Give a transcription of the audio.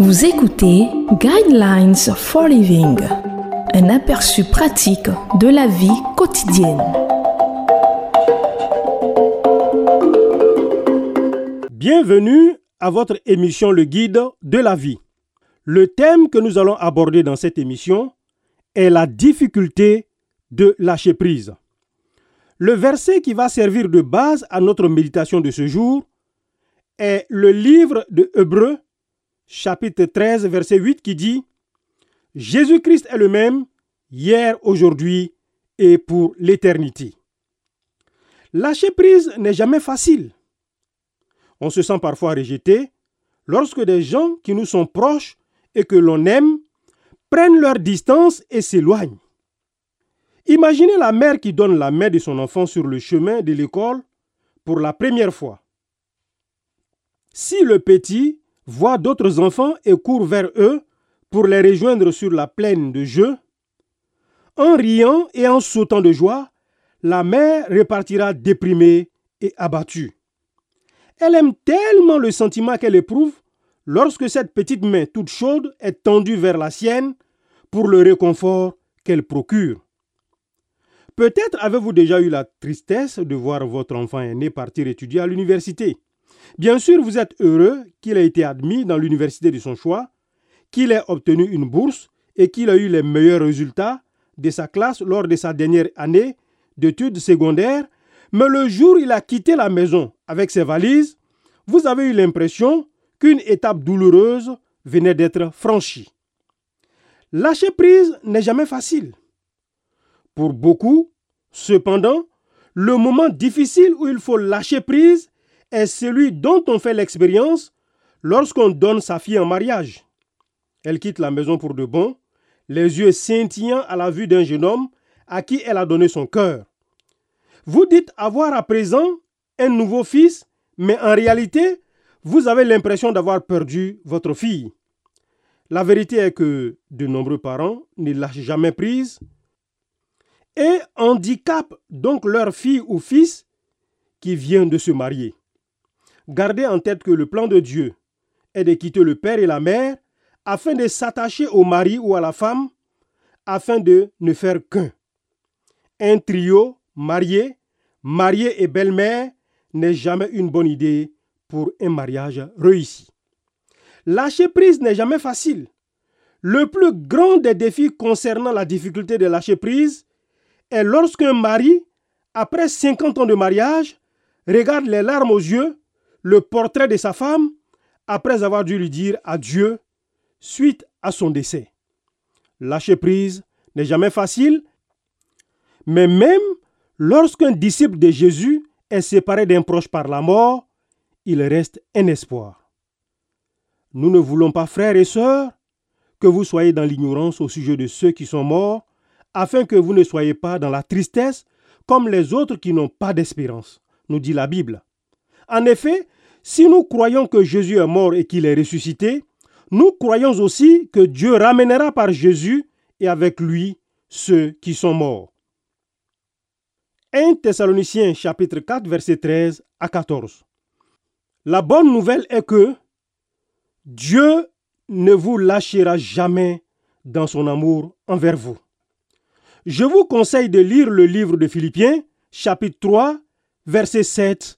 Vous écoutez Guidelines for Living, un aperçu pratique de la vie quotidienne. Bienvenue à votre émission Le Guide de la vie. Le thème que nous allons aborder dans cette émission est la difficulté de lâcher prise. Le verset qui va servir de base à notre méditation de ce jour est le livre de Hébreux chapitre 13, verset 8 qui dit Jésus-Christ est le même hier, aujourd'hui et pour l'éternité. Lâcher prise n'est jamais facile. On se sent parfois rejeté lorsque des gens qui nous sont proches et que l'on aime prennent leur distance et s'éloignent. Imaginez la mère qui donne la main de son enfant sur le chemin de l'école pour la première fois. Si le petit voit d'autres enfants et court vers eux pour les rejoindre sur la plaine de jeu. En riant et en sautant de joie, la mère repartira déprimée et abattue. Elle aime tellement le sentiment qu'elle éprouve lorsque cette petite main toute chaude est tendue vers la sienne pour le réconfort qu'elle procure. Peut-être avez-vous déjà eu la tristesse de voir votre enfant aîné partir étudier à l'université. Bien sûr, vous êtes heureux qu'il ait été admis dans l'université de son choix, qu'il ait obtenu une bourse et qu'il a eu les meilleurs résultats de sa classe lors de sa dernière année d'études secondaires, mais le jour où il a quitté la maison avec ses valises, vous avez eu l'impression qu'une étape douloureuse venait d'être franchie. Lâcher prise n'est jamais facile. Pour beaucoup, cependant, le moment difficile où il faut lâcher prise est celui dont on fait l'expérience lorsqu'on donne sa fille en mariage. Elle quitte la maison pour de bon, les yeux scintillants à la vue d'un jeune homme à qui elle a donné son cœur. Vous dites avoir à présent un nouveau fils, mais en réalité, vous avez l'impression d'avoir perdu votre fille. La vérité est que de nombreux parents ne lâchent jamais prise et handicapent donc leur fille ou fils qui vient de se marier. Gardez en tête que le plan de Dieu est de quitter le père et la mère afin de s'attacher au mari ou à la femme, afin de ne faire qu'un. Un trio marié, marié et belle-mère n'est jamais une bonne idée pour un mariage réussi. Lâcher prise n'est jamais facile. Le plus grand des défis concernant la difficulté de lâcher prise est lorsqu'un mari, après 50 ans de mariage, regarde les larmes aux yeux le portrait de sa femme après avoir dû lui dire adieu suite à son décès. Lâcher prise n'est jamais facile, mais même lorsqu'un disciple de Jésus est séparé d'un proche par la mort, il reste un espoir. Nous ne voulons pas, frères et sœurs, que vous soyez dans l'ignorance au sujet de ceux qui sont morts, afin que vous ne soyez pas dans la tristesse comme les autres qui n'ont pas d'espérance, nous dit la Bible. En effet, si nous croyons que Jésus est mort et qu'il est ressuscité, nous croyons aussi que Dieu ramènera par Jésus et avec lui ceux qui sont morts. 1 Thessaloniciens chapitre 4 verset 13 à 14. La bonne nouvelle est que Dieu ne vous lâchera jamais dans son amour envers vous. Je vous conseille de lire le livre de Philippiens chapitre 3 verset 7